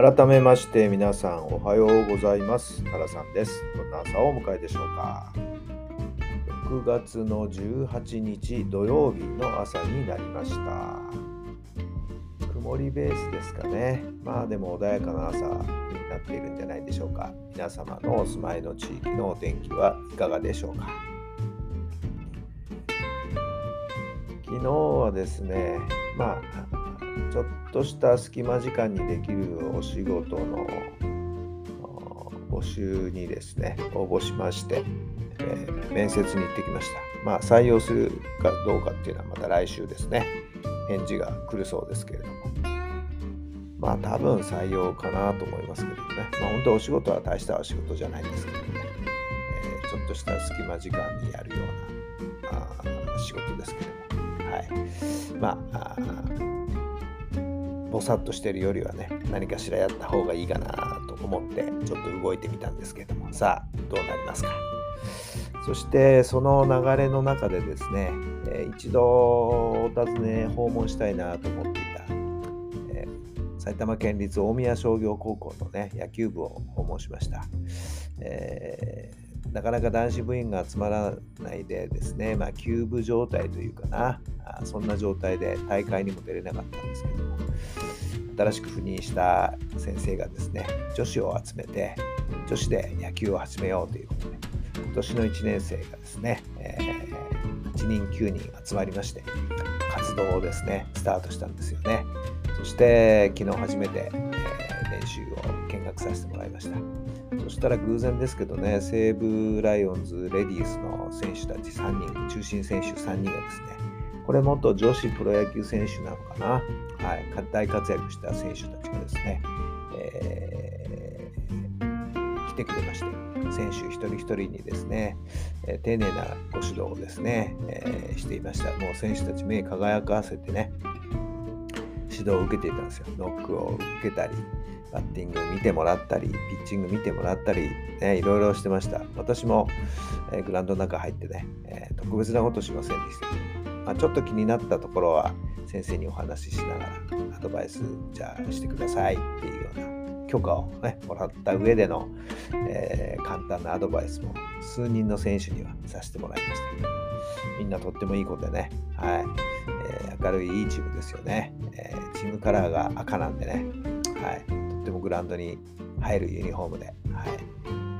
改めまして皆さんおはようございます。原さんです。どんな朝をお迎えでしょうか。6月の18日土曜日の朝になりました。曇りベースですかね。まあでも穏やかな朝になっているんじゃないでしょうか。皆様のお住まいの地域のお天気はいかがでしょうか。昨日はですねまあちょっとした隙間時間にできるお仕事の募集にですね応募しまして、えー、面接に行ってきました。まあ採用するかどうかっていうのはまた来週ですね。返事が来るそうですけれども。まあ多分採用かなと思いますけどね。まあ本当お仕事は大したお仕事じゃないんですけどね、えー、ちょっとした隙間時間にやるようなあ仕事ですけども。はい。まあぼさっとしてるよりはね何かしらやった方がいいかなと思ってちょっと動いてみたんですけども。さあどうなりますか？そしてその流れの中でですね、えー、一度お尋ね訪問したいなと思っていた、えー、埼玉県立大宮商業高校のね野球部を訪問しました、えーなかなか男子部員が集まらないでですね、まあ、休部状態というかな、そんな状態で大会にも出れなかったんですけども、新しく赴任した先生がですね、女子を集めて、女子で野球を始めようということで、今年の1年生がですね、えー、8人、9人集まりまして、活動をですね、スタートしたんですよね。そして、昨日初めて、えー、練習を見学させてもらいました。そしたら偶然ですけどね、西武ライオンズ、レディースの選手たち3人、中心選手3人がですね、これ元女子プロ野球選手なのかな、はい、大活躍した選手たちがですね、えー、来てくれまして、選手一人一人にですね、え、丁寧なご指導をですね、えー、していました。もう選手たち目輝かせてね、指導を受けていたんですよ。ノックを受けたり、バッティング見てもらったり、ピッチング見てもらったり、ね、いろいろしてました。私も、え、グラウンドの中入ってね、え、特別なことしませんでした。まあ、ちょっと気になったところは先生にお話ししながらアドバイスじゃあしてくださいっていうような許可を、ね、もらった上での、えー、簡単なアドバイスも数人の選手にはさせてもらいました。みんなとってもいい子でね、はい。えー、明るいいいチームですよね、えー、チームカラーが赤なんでね、はい、とってもグラウンドに入るユニフォームで、はい。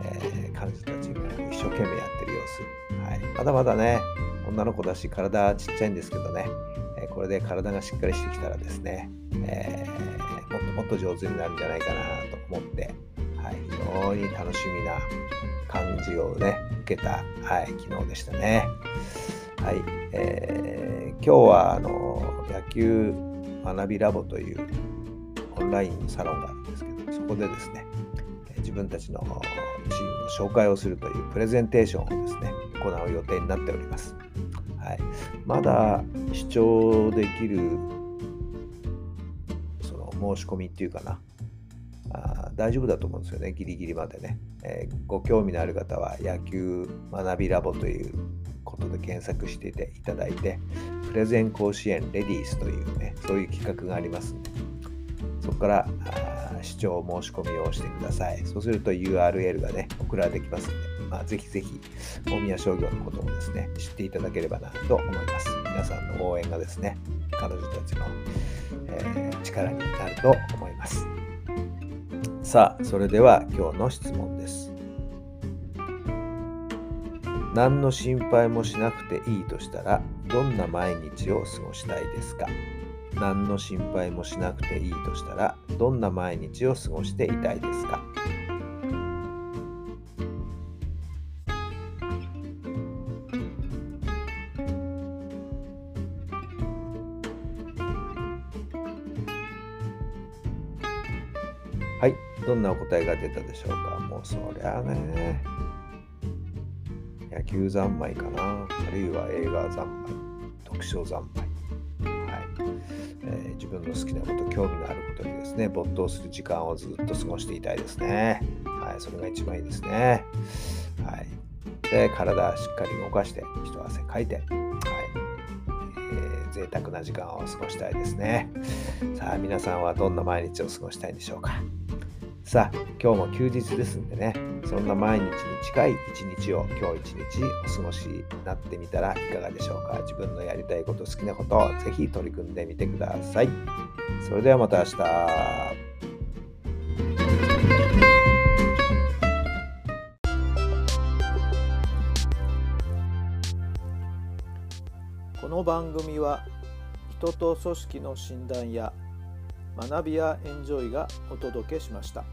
えー、彼女たちが一生懸命やってる様子、はい、まだまだね女の子だし体ちっちゃいんですけどね、えこれで体がしっかりしてきたらですね、えー、もっともっと上手になるんじゃないかなと思って、はい、非常に楽しみな感じをね、受けた、はい、昨日でしたね。はい、えー、今日はあの野球学びラボというオンラインサロンがあるんですけど、そこでですね、自分たちのチームの紹介をするというプレゼンテーションをですね、行う予定になっております。はい、まだ視聴できるその申し込みっていうかな。あ大丈夫だと思うんですよね。ギリギリまでね、えー、ご興味のある方は野球学びラボということで検索していただいてプレゼン甲子園レディースというねそういう企画がありますんで。そこから視聴申し込みをしてください。そうすると URL がね送られてきますんで。まあ、ぜひぜひ大宮商業のことをですね、知っていただければなと思います。皆さんの応援がですね、彼女たちの、えー、力になると思います。さあ、それでは今日の質問です。何の心配もしなくていいとしたら、どんな毎日を過ごしたいですか？何の心配もしなくていいとしたら、どんな毎日を過ごしていたいですか？はい。どんなお答えが出たでしょうか？もうそりゃあね。野球三昧かな。あるいは映画三昧。読書三昧。はい。え、自分の好きなこと興味のあることにですね没頭する時間をずっと過ごしていたいですね。はい。それが一番いいですね。はい。で体しっかり動かして一汗かいて。贅沢な時間を過ごしたいですね。さあ、皆さんはどんな毎日を過ごしたいんでしょうか？さあ、今日も休日ですんでね、そんな毎日に近い一日を今日一日お過ごしになってみたらいかがでしょうか。自分のやりたいこと、好きなことをぜひ取り組んでみてください。それではまた明日。この番組は人と組織の診断や学びやエンジョイがお届けしました。